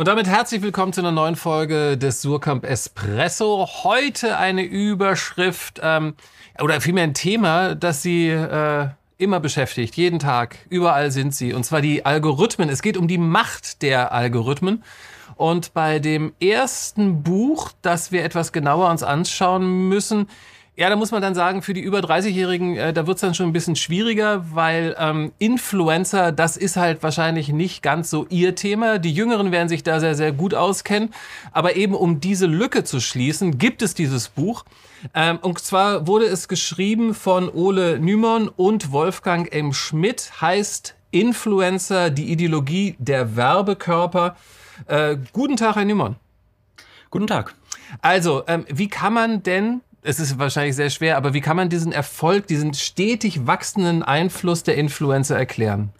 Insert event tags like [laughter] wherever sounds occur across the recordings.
Und damit herzlich willkommen zu einer neuen Folge des Surkamp Espresso. Heute eine Überschrift ähm, oder vielmehr ein Thema, das Sie äh, immer beschäftigt, jeden Tag, überall sind sie. Und zwar die Algorithmen. Es geht um die Macht der Algorithmen. Und bei dem ersten Buch, das wir etwas genauer uns anschauen müssen, ja, da muss man dann sagen, für die über 30-Jährigen, äh, da wird's dann schon ein bisschen schwieriger, weil ähm, Influencer, das ist halt wahrscheinlich nicht ganz so ihr Thema. Die Jüngeren werden sich da sehr, sehr gut auskennen. Aber eben um diese Lücke zu schließen, gibt es dieses Buch. Ähm, und zwar wurde es geschrieben von Ole Nymon und Wolfgang M. Schmidt, heißt Influencer, die Ideologie der Werbekörper. Äh, guten Tag, Herr Nymon. Guten Tag. Also, ähm, wie kann man denn es ist wahrscheinlich sehr schwer, aber wie kann man diesen Erfolg, diesen stetig wachsenden Einfluss der Influencer erklären?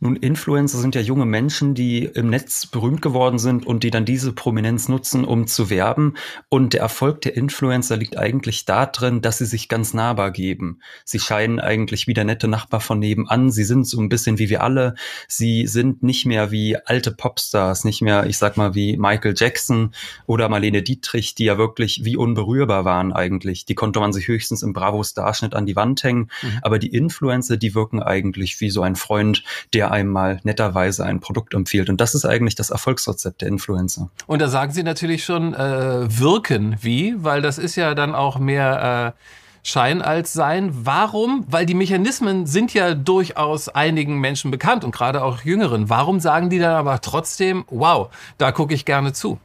Nun, Influencer sind ja junge Menschen, die im Netz berühmt geworden sind und die dann diese Prominenz nutzen, um zu werben. Und der Erfolg der Influencer liegt eigentlich darin, dass sie sich ganz nahbar geben. Sie scheinen eigentlich wie der nette Nachbar von nebenan. Sie sind so ein bisschen wie wir alle. Sie sind nicht mehr wie alte Popstars, nicht mehr, ich sag mal, wie Michael Jackson oder Marlene Dietrich, die ja wirklich wie unberührbar waren eigentlich. Die konnte man sich höchstens im Bravo-Starschnitt an die Wand hängen. Mhm. Aber die Influencer, die wirken eigentlich wie so ein Freund, der einmal netterweise ein Produkt empfiehlt. Und das ist eigentlich das Erfolgsrezept der Influencer. Und da sagen Sie natürlich schon äh, wirken wie, weil das ist ja dann auch mehr äh, Schein als Sein. Warum? Weil die Mechanismen sind ja durchaus einigen Menschen bekannt und gerade auch Jüngeren. Warum sagen die dann aber trotzdem, wow, da gucke ich gerne zu?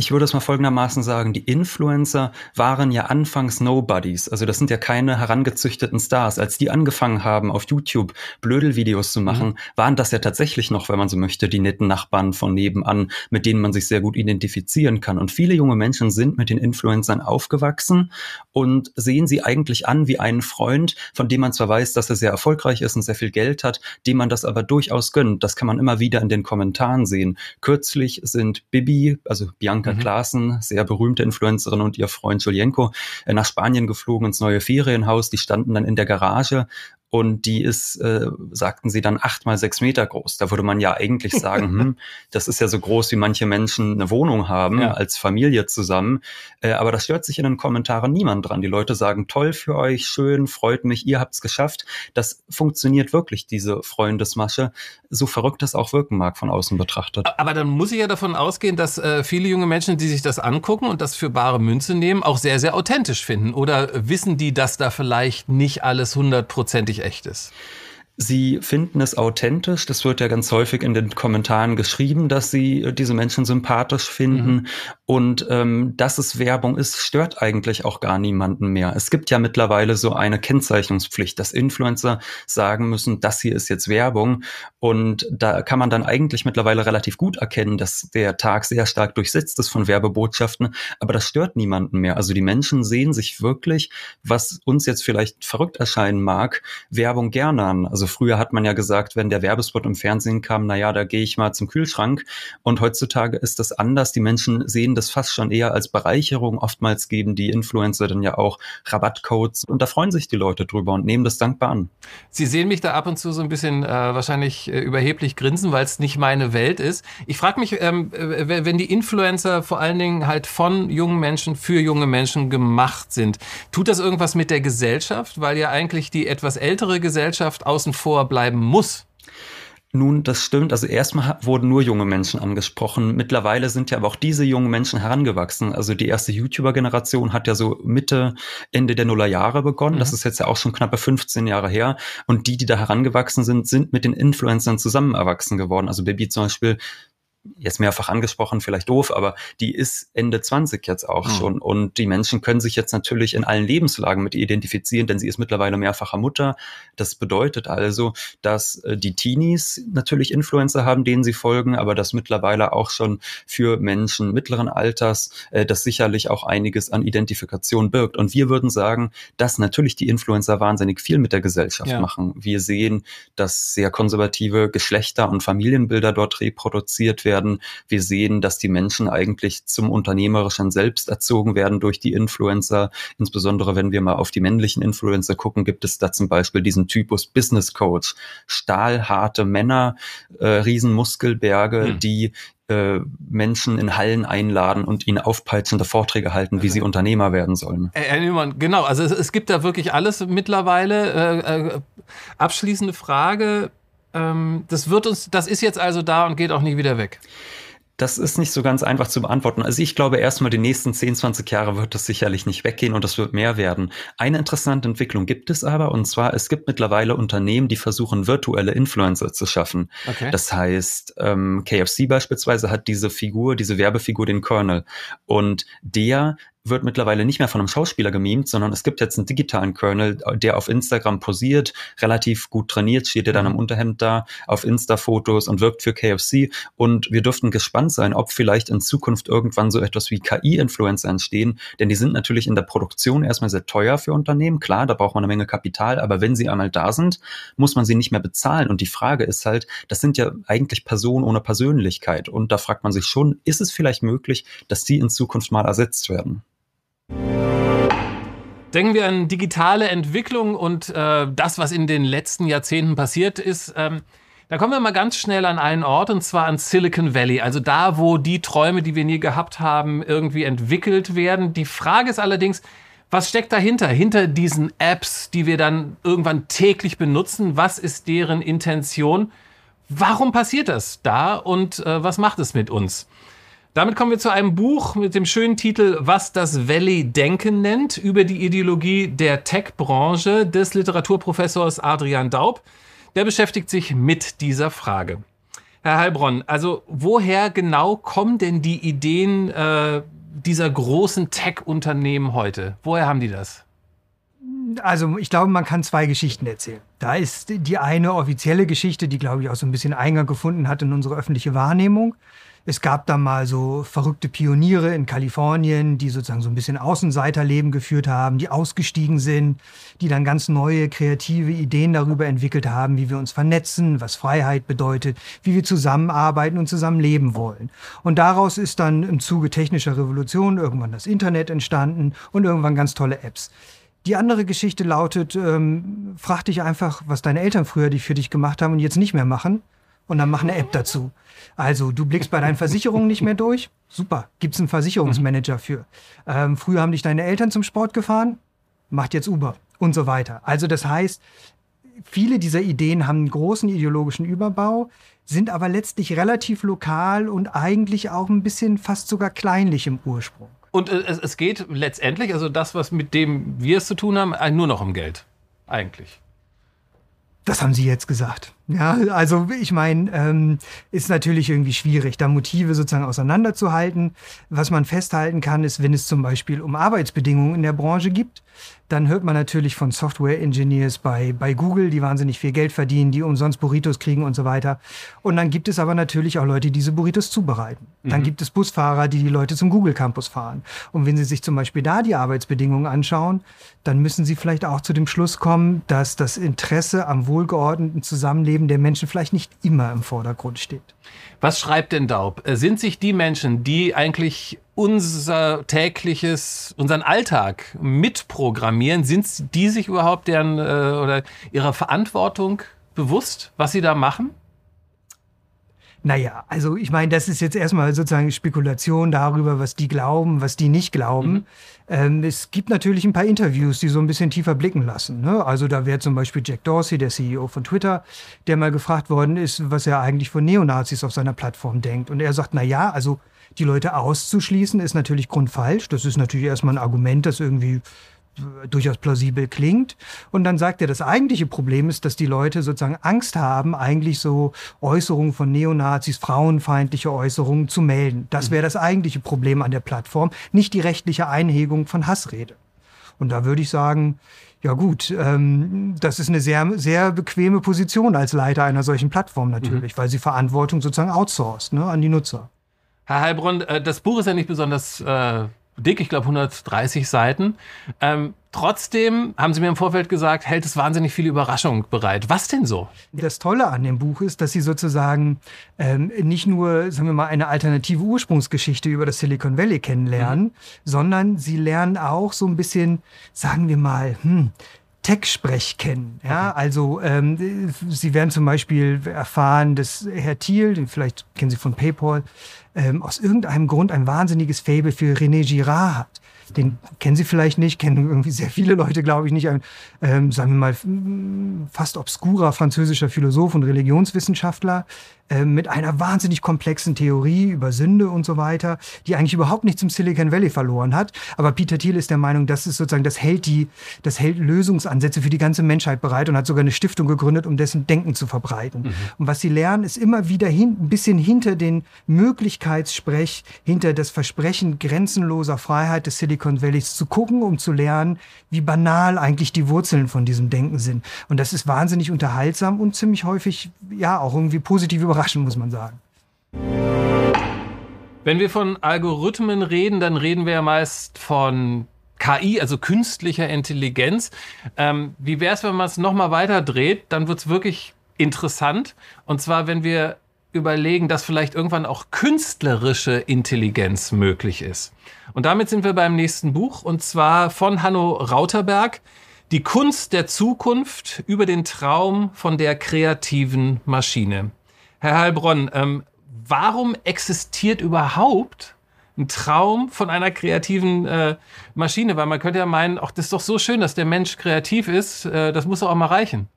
Ich würde es mal folgendermaßen sagen, die Influencer waren ja anfangs Nobodies. Also das sind ja keine herangezüchteten Stars. Als die angefangen haben, auf YouTube Blödelvideos zu machen, mhm. waren das ja tatsächlich noch, wenn man so möchte, die netten Nachbarn von nebenan, mit denen man sich sehr gut identifizieren kann. Und viele junge Menschen sind mit den Influencern aufgewachsen und sehen sie eigentlich an wie einen Freund, von dem man zwar weiß, dass er sehr erfolgreich ist und sehr viel Geld hat, dem man das aber durchaus gönnt. Das kann man immer wieder in den Kommentaren sehen. Kürzlich sind Bibi, also Bianca Monika mhm. Klaassen, sehr berühmte Influencerin und ihr Freund Julienko, äh, nach Spanien geflogen ins neue Ferienhaus. Die standen dann in der Garage und die ist, äh, sagten sie dann, acht mal sechs Meter groß. Da würde man ja eigentlich [laughs] sagen, hm, das ist ja so groß, wie manche Menschen eine Wohnung haben, ja. als Familie zusammen. Äh, aber das stört sich in den Kommentaren niemand dran. Die Leute sagen, toll für euch, schön, freut mich, ihr habt's geschafft. Das funktioniert wirklich, diese Freundesmasche, so verrückt das auch wirken mag von außen betrachtet. Aber dann muss ich ja davon ausgehen, dass äh, viele junge Menschen, die sich das angucken und das für bare Münze nehmen, auch sehr, sehr authentisch finden. Oder wissen die, dass da vielleicht nicht alles hundertprozentig echt ist. Sie finden es authentisch. Das wird ja ganz häufig in den Kommentaren geschrieben, dass sie äh, diese Menschen sympathisch finden. Mhm. Und ähm, dass es Werbung ist, stört eigentlich auch gar niemanden mehr. Es gibt ja mittlerweile so eine Kennzeichnungspflicht, dass Influencer sagen müssen, das hier ist jetzt Werbung. Und da kann man dann eigentlich mittlerweile relativ gut erkennen, dass der Tag sehr stark durchsetzt ist von Werbebotschaften. Aber das stört niemanden mehr. Also die Menschen sehen sich wirklich, was uns jetzt vielleicht verrückt erscheinen mag, Werbung gerne an. Also früher hat man ja gesagt, wenn der Werbespot im Fernsehen kam, na ja, da gehe ich mal zum Kühlschrank. Und heutzutage ist das anders. Die Menschen sehen das fast schon eher als Bereicherung. Oftmals geben die Influencer dann ja auch Rabattcodes und da freuen sich die Leute drüber und nehmen das dankbar an. Sie sehen mich da ab und zu so ein bisschen äh, wahrscheinlich äh, überheblich grinsen, weil es nicht meine Welt ist. Ich frage mich, ähm, wenn die Influencer vor allen Dingen halt von jungen Menschen für junge Menschen gemacht sind, tut das irgendwas mit der Gesellschaft, weil ja eigentlich die etwas ältere Gesellschaft außen vorbleiben muss. Nun, das stimmt. Also erstmal wurden nur junge Menschen angesprochen. Mittlerweile sind ja aber auch diese jungen Menschen herangewachsen. Also die erste YouTuber-Generation hat ja so Mitte, Ende der Nullerjahre begonnen. Mhm. Das ist jetzt ja auch schon knappe 15 Jahre her. Und die, die da herangewachsen sind, sind mit den Influencern zusammen erwachsen geworden. Also Baby zum Beispiel jetzt mehrfach angesprochen, vielleicht doof, aber die ist Ende 20 jetzt auch mhm. schon. Und die Menschen können sich jetzt natürlich in allen Lebenslagen mit ihr identifizieren, denn sie ist mittlerweile mehrfacher Mutter. Das bedeutet also, dass äh, die Teenies natürlich Influencer haben, denen sie folgen, aber dass mittlerweile auch schon für Menschen mittleren Alters äh, das sicherlich auch einiges an Identifikation birgt. Und wir würden sagen, dass natürlich die Influencer wahnsinnig viel mit der Gesellschaft ja. machen. Wir sehen, dass sehr konservative Geschlechter und Familienbilder dort reproduziert werden werden. Wir sehen, dass die Menschen eigentlich zum Unternehmerischen selbst erzogen werden durch die Influencer. Insbesondere wenn wir mal auf die männlichen Influencer gucken, gibt es da zum Beispiel diesen Typus Business Coach. Stahlharte Männer, äh, Riesenmuskelberge, hm. die äh, Menschen in Hallen einladen und ihnen aufpeitschende Vorträge halten, wie sie Unternehmer werden sollen. Äh, äh genau, also es, es, gibt da wirklich alles mittlerweile. Äh, äh, abschließende Frage. Ähm, das wird uns, das ist jetzt also da und geht auch nie wieder weg. Das ist nicht so ganz einfach zu beantworten. Also ich glaube, erstmal die nächsten 10, 20 Jahre wird das sicherlich nicht weggehen und das wird mehr werden. Eine interessante Entwicklung gibt es aber, und zwar, es gibt mittlerweile Unternehmen, die versuchen, virtuelle Influencer zu schaffen. Okay. Das heißt, ähm, KFC beispielsweise hat diese Figur, diese Werbefigur, den Colonel. Und der wird mittlerweile nicht mehr von einem Schauspieler gemimt, sondern es gibt jetzt einen digitalen Kernel, der auf Instagram posiert, relativ gut trainiert, steht er dann im mhm. Unterhemd da, auf Insta-Fotos und wirkt für KFC. Und wir dürften gespannt sein, ob vielleicht in Zukunft irgendwann so etwas wie KI-Influencer entstehen, denn die sind natürlich in der Produktion erstmal sehr teuer für Unternehmen. Klar, da braucht man eine Menge Kapital, aber wenn sie einmal da sind, muss man sie nicht mehr bezahlen. Und die Frage ist halt, das sind ja eigentlich Personen ohne Persönlichkeit. Und da fragt man sich schon, ist es vielleicht möglich, dass die in Zukunft mal ersetzt werden? Denken wir an digitale Entwicklung und äh, das, was in den letzten Jahrzehnten passiert ist. Ähm, da kommen wir mal ganz schnell an einen Ort und zwar an Silicon Valley. Also da, wo die Träume, die wir nie gehabt haben, irgendwie entwickelt werden. Die Frage ist allerdings, was steckt dahinter? Hinter diesen Apps, die wir dann irgendwann täglich benutzen? Was ist deren Intention? Warum passiert das da und äh, was macht es mit uns? Damit kommen wir zu einem Buch mit dem schönen Titel Was das Valley Denken nennt, über die Ideologie der Tech-Branche des Literaturprofessors Adrian Daub. Der beschäftigt sich mit dieser Frage. Herr Heilbronn, also woher genau kommen denn die Ideen äh, dieser großen Tech-Unternehmen heute? Woher haben die das? Also ich glaube, man kann zwei Geschichten erzählen. Da ist die eine offizielle Geschichte, die, glaube ich, auch so ein bisschen Eingang gefunden hat in unsere öffentliche Wahrnehmung. Es gab da mal so verrückte Pioniere in Kalifornien, die sozusagen so ein bisschen Außenseiterleben geführt haben, die ausgestiegen sind, die dann ganz neue kreative Ideen darüber entwickelt haben, wie wir uns vernetzen, was Freiheit bedeutet, wie wir zusammenarbeiten und zusammen leben wollen. Und daraus ist dann im Zuge technischer Revolution irgendwann das Internet entstanden und irgendwann ganz tolle Apps. Die andere Geschichte lautet, ähm, frag dich einfach, was deine Eltern früher für dich gemacht haben und jetzt nicht mehr machen und dann mach eine App dazu. Also du blickst bei deinen Versicherungen nicht mehr durch. Super, gibt's einen Versicherungsmanager für. Ähm, früher haben dich deine Eltern zum Sport gefahren, macht jetzt Uber und so weiter. Also das heißt, viele dieser Ideen haben einen großen ideologischen Überbau, sind aber letztlich relativ lokal und eigentlich auch ein bisschen fast sogar kleinlich im Ursprung. Und äh, es, es geht letztendlich, also das, was mit dem wir es zu tun haben, nur noch um Geld. Eigentlich. Das haben Sie jetzt gesagt. Ja, also ich meine, ähm, ist natürlich irgendwie schwierig, da Motive sozusagen auseinanderzuhalten. Was man festhalten kann, ist, wenn es zum Beispiel um Arbeitsbedingungen in der Branche gibt, dann hört man natürlich von Software-Engineers bei, bei Google, die wahnsinnig viel Geld verdienen, die umsonst Burritos kriegen und so weiter. Und dann gibt es aber natürlich auch Leute, die diese Burritos zubereiten. Dann mhm. gibt es Busfahrer, die die Leute zum Google Campus fahren. Und wenn Sie sich zum Beispiel da die Arbeitsbedingungen anschauen, dann müssen Sie vielleicht auch zu dem Schluss kommen, dass das Interesse am wohlgeordneten Zusammenleben der Menschen vielleicht nicht immer im Vordergrund steht. Was schreibt denn Daub? Äh, sind sich die Menschen, die eigentlich unser tägliches, unseren Alltag mitprogrammieren, sind die sich überhaupt deren äh, oder ihrer Verantwortung bewusst, was sie da machen? Naja, also ich meine, das ist jetzt erstmal sozusagen Spekulation darüber, was die glauben, was die nicht glauben. Mhm. Ähm, es gibt natürlich ein paar Interviews, die so ein bisschen tiefer blicken lassen. Ne? Also da wäre zum Beispiel Jack Dorsey, der CEO von Twitter, der mal gefragt worden ist, was er eigentlich von Neonazis auf seiner Plattform denkt. Und er sagt, na ja, also die Leute auszuschließen ist natürlich grundfalsch. Das ist natürlich erstmal ein Argument, das irgendwie durchaus plausibel klingt. Und dann sagt er, das eigentliche Problem ist, dass die Leute sozusagen Angst haben, eigentlich so Äußerungen von Neonazis, frauenfeindliche Äußerungen zu melden. Das wäre das eigentliche Problem an der Plattform, nicht die rechtliche Einhegung von Hassrede. Und da würde ich sagen, ja gut, ähm, das ist eine sehr, sehr bequeme Position als Leiter einer solchen Plattform natürlich, mhm. weil sie Verantwortung sozusagen outsourced ne, an die Nutzer. Herr Heilbronn, äh, das Buch ist ja nicht besonders äh, dick, ich glaube 130 Seiten. Ähm, Trotzdem haben Sie mir im Vorfeld gesagt, hält es wahnsinnig viele Überraschungen bereit. Was denn so? Das Tolle an dem Buch ist, dass Sie sozusagen ähm, nicht nur, sagen wir mal, eine alternative Ursprungsgeschichte über das Silicon Valley kennenlernen, mhm. sondern Sie lernen auch so ein bisschen, sagen wir mal, hm, Tech-Sprech kennen. Ja, also ähm, Sie werden zum Beispiel erfahren, dass Herr Thiel, den vielleicht kennen Sie von PayPal, ähm, aus irgendeinem Grund ein wahnsinniges Faible für René Girard hat den kennen Sie vielleicht nicht, kennen irgendwie sehr viele Leute, glaube ich, nicht. Ein, ähm, sagen wir mal, fast obskurer französischer Philosoph und Religionswissenschaftler, äh, mit einer wahnsinnig komplexen Theorie über Sünde und so weiter, die eigentlich überhaupt nichts im Silicon Valley verloren hat. Aber Peter Thiel ist der Meinung, das ist sozusagen, das hält die, das hält Lösungsansätze für die ganze Menschheit bereit und hat sogar eine Stiftung gegründet, um dessen Denken zu verbreiten. Mhm. Und was sie lernen, ist immer wieder hin, ein bisschen hinter den Möglichkeitssprech, hinter das Versprechen grenzenloser Freiheit des Silicon Valleys zu gucken, um zu lernen, wie banal eigentlich die Wurzeln von diesem Denken sind. Und das ist wahnsinnig unterhaltsam und ziemlich häufig, ja, auch irgendwie positiv überraschend überraschen, muss man sagen. Wenn wir von Algorithmen reden, dann reden wir ja meist von KI, also künstlicher Intelligenz. Ähm, wie wäre es, wenn man es nochmal weiter dreht? Dann wird es wirklich interessant. Und zwar, wenn wir überlegen, dass vielleicht irgendwann auch künstlerische Intelligenz möglich ist. Und damit sind wir beim nächsten Buch, und zwar von Hanno Rauterberg. Die Kunst der Zukunft über den Traum von der kreativen Maschine. Herr Heilbronn, ähm, warum existiert überhaupt ein Traum von einer kreativen äh, Maschine? Weil man könnte ja meinen, ach, das ist doch so schön, dass der Mensch kreativ ist, äh, das muss doch auch mal reichen.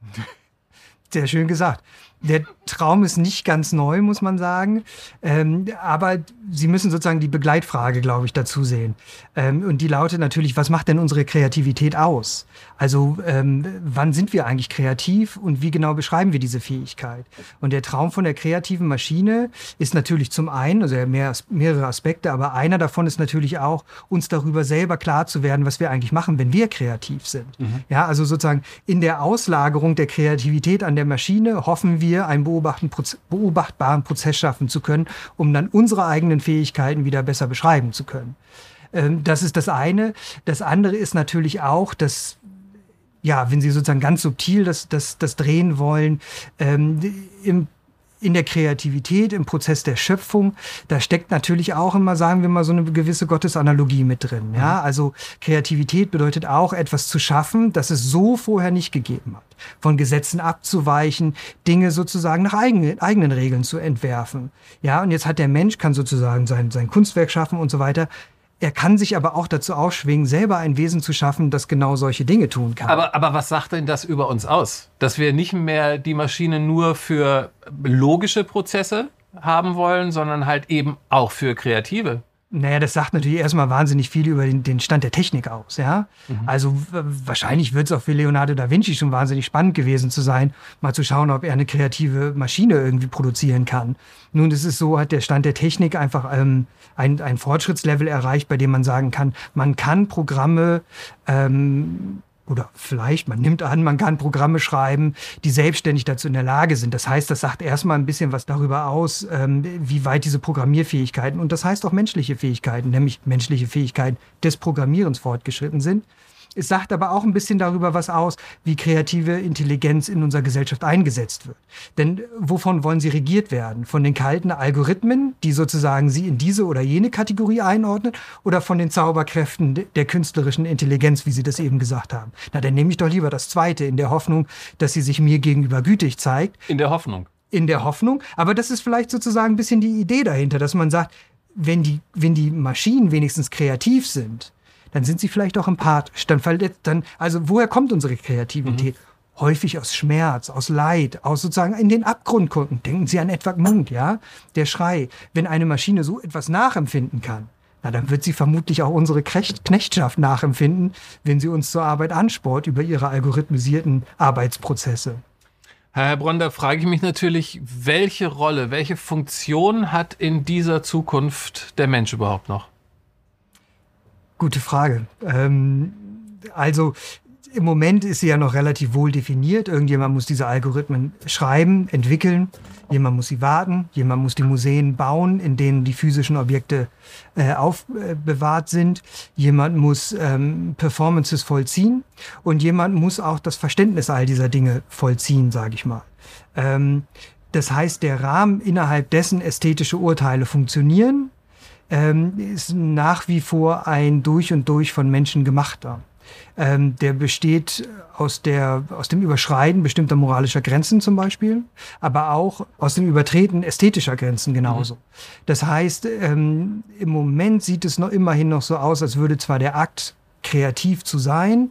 Sehr schön gesagt. Der Traum ist nicht ganz neu, muss man sagen. Ähm, aber Sie müssen sozusagen die Begleitfrage, glaube ich, dazu sehen. Ähm, und die lautet natürlich, was macht denn unsere Kreativität aus? Also ähm, wann sind wir eigentlich kreativ und wie genau beschreiben wir diese Fähigkeit? Und der Traum von der kreativen Maschine ist natürlich zum einen, also mehr, mehrere Aspekte, aber einer davon ist natürlich auch, uns darüber selber klar zu werden, was wir eigentlich machen, wenn wir kreativ sind. Mhm. Ja, also sozusagen in der Auslagerung der Kreativität an der Maschine hoffen wir, einen beobachtbaren Prozess schaffen zu können, um dann unsere eigenen Fähigkeiten wieder besser beschreiben zu können. Ähm, das ist das eine. Das andere ist natürlich auch, dass ja, wenn Sie sozusagen ganz subtil das, das, das drehen wollen, ähm, im in der Kreativität, im Prozess der Schöpfung, da steckt natürlich auch immer, sagen wir mal, so eine gewisse Gottesanalogie mit drin. Ja, mhm. also Kreativität bedeutet auch etwas zu schaffen, das es so vorher nicht gegeben hat. Von Gesetzen abzuweichen, Dinge sozusagen nach eigenen, eigenen Regeln zu entwerfen. Ja, und jetzt hat der Mensch, kann sozusagen sein, sein Kunstwerk schaffen und so weiter. Er kann sich aber auch dazu ausschwingen, selber ein Wesen zu schaffen, das genau solche Dinge tun kann. Aber, aber was sagt denn das über uns aus? Dass wir nicht mehr die Maschine nur für logische Prozesse haben wollen, sondern halt eben auch für kreative? Naja, das sagt natürlich erstmal wahnsinnig viel über den, den Stand der Technik aus, ja. Mhm. Also wahrscheinlich wird es auch für Leonardo da Vinci schon wahnsinnig spannend gewesen zu sein, mal zu schauen, ob er eine kreative Maschine irgendwie produzieren kann. Nun, es ist so, hat der Stand der Technik einfach ähm, ein, ein Fortschrittslevel erreicht, bei dem man sagen kann, man kann Programme ähm, oder vielleicht, man nimmt an, man kann Programme schreiben, die selbstständig dazu in der Lage sind. Das heißt, das sagt erstmal ein bisschen was darüber aus, ähm, wie weit diese Programmierfähigkeiten und das heißt auch menschliche Fähigkeiten, nämlich menschliche Fähigkeiten des Programmierens fortgeschritten sind. Es sagt aber auch ein bisschen darüber was aus, wie kreative Intelligenz in unserer Gesellschaft eingesetzt wird. Denn wovon wollen sie regiert werden? Von den kalten Algorithmen, die sozusagen sie in diese oder jene Kategorie einordnen, oder von den Zauberkräften der künstlerischen Intelligenz, wie Sie das eben gesagt haben? Na, dann nehme ich doch lieber das Zweite, in der Hoffnung, dass sie sich mir gegenüber gütig zeigt. In der Hoffnung. In der Hoffnung. Aber das ist vielleicht sozusagen ein bisschen die Idee dahinter, dass man sagt, wenn die, wenn die Maschinen wenigstens kreativ sind, dann sind sie vielleicht auch empathisch. Dann, dann also woher kommt unsere Kreativität? Mhm. Häufig aus Schmerz, aus Leid, aus sozusagen in den Abgrund gucken. Denken Sie an Edward Munk, ja? Der Schrei. Wenn eine Maschine so etwas nachempfinden kann, na, dann wird sie vermutlich auch unsere Knechtschaft nachempfinden, wenn sie uns zur Arbeit ansport über ihre algorithmisierten Arbeitsprozesse. Herr da frage ich mich natürlich, welche Rolle, welche Funktion hat in dieser Zukunft der Mensch überhaupt noch? Gute Frage. Ähm, also im Moment ist sie ja noch relativ wohl definiert. Irgendjemand muss diese Algorithmen schreiben, entwickeln. Jemand muss sie warten. Jemand muss die Museen bauen, in denen die physischen Objekte äh, aufbewahrt sind. Jemand muss ähm, Performances vollziehen. Und jemand muss auch das Verständnis all dieser Dinge vollziehen, sage ich mal. Ähm, das heißt, der Rahmen, innerhalb dessen ästhetische Urteile funktionieren, ähm, ist nach wie vor ein durch und durch von Menschen gemachter. Ähm, der besteht aus, der, aus dem Überschreiten bestimmter moralischer Grenzen zum Beispiel, aber auch aus dem Übertreten ästhetischer Grenzen genauso. Mhm. Das heißt, ähm, im Moment sieht es noch immerhin noch so aus, als würde zwar der Akt, kreativ zu sein,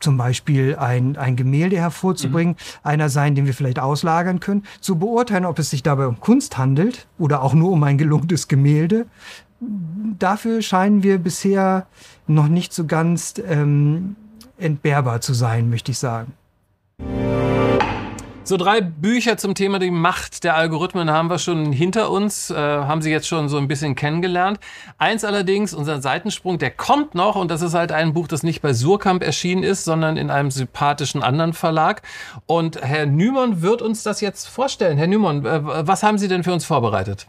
zum Beispiel ein, ein Gemälde hervorzubringen, mhm. einer sein, den wir vielleicht auslagern können, zu beurteilen, ob es sich dabei um Kunst handelt oder auch nur um ein gelungenes Gemälde. Dafür scheinen wir bisher noch nicht so ganz ähm, entbehrbar zu sein, möchte ich sagen. So drei Bücher zum Thema die Macht der Algorithmen haben wir schon hinter uns, äh, haben Sie jetzt schon so ein bisschen kennengelernt. Eins allerdings, unser Seitensprung, der kommt noch und das ist halt ein Buch, das nicht bei Surkamp erschienen ist, sondern in einem sympathischen anderen Verlag. Und Herr Nymon wird uns das jetzt vorstellen. Herr Nymon, äh, was haben Sie denn für uns vorbereitet?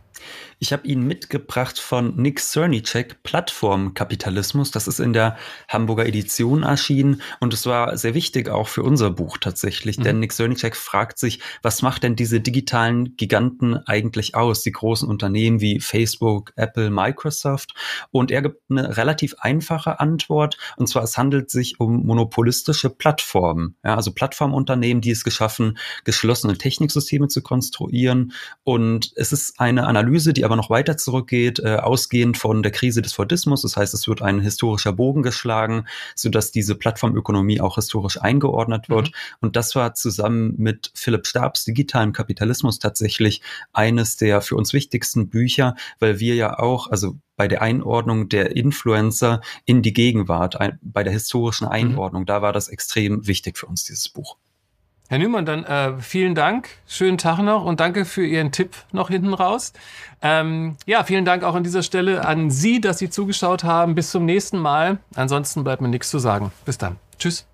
Ich habe ihn mitgebracht von Nick Cernicek, Plattformkapitalismus. Das ist in der Hamburger Edition erschienen und es war sehr wichtig auch für unser Buch tatsächlich, mhm. denn Nick Cernicek fragt sich, was macht denn diese digitalen Giganten eigentlich aus, die großen Unternehmen wie Facebook, Apple, Microsoft? Und er gibt eine relativ einfache Antwort und zwar es handelt sich um monopolistische Plattformen, ja, also Plattformunternehmen, die es geschaffen, geschlossene Techniksysteme zu konstruieren und es ist eine Analyse, die aber noch weiter zurückgeht, äh, ausgehend von der Krise des Fordismus. Das heißt, es wird ein historischer Bogen geschlagen, sodass diese Plattformökonomie auch historisch eingeordnet wird. Mhm. Und das war zusammen mit Philipp Stabs Digitalem Kapitalismus tatsächlich eines der für uns wichtigsten Bücher, weil wir ja auch, also bei der Einordnung der Influencer in die Gegenwart, ein, bei der historischen mhm. Einordnung, mhm. da war das extrem wichtig für uns, dieses Buch. Herr Nümann, dann äh, vielen Dank, schönen Tag noch und danke für Ihren Tipp noch hinten raus. Ähm, ja, vielen Dank auch an dieser Stelle an Sie, dass Sie zugeschaut haben. Bis zum nächsten Mal. Ansonsten bleibt mir nichts zu sagen. Bis dann. Tschüss.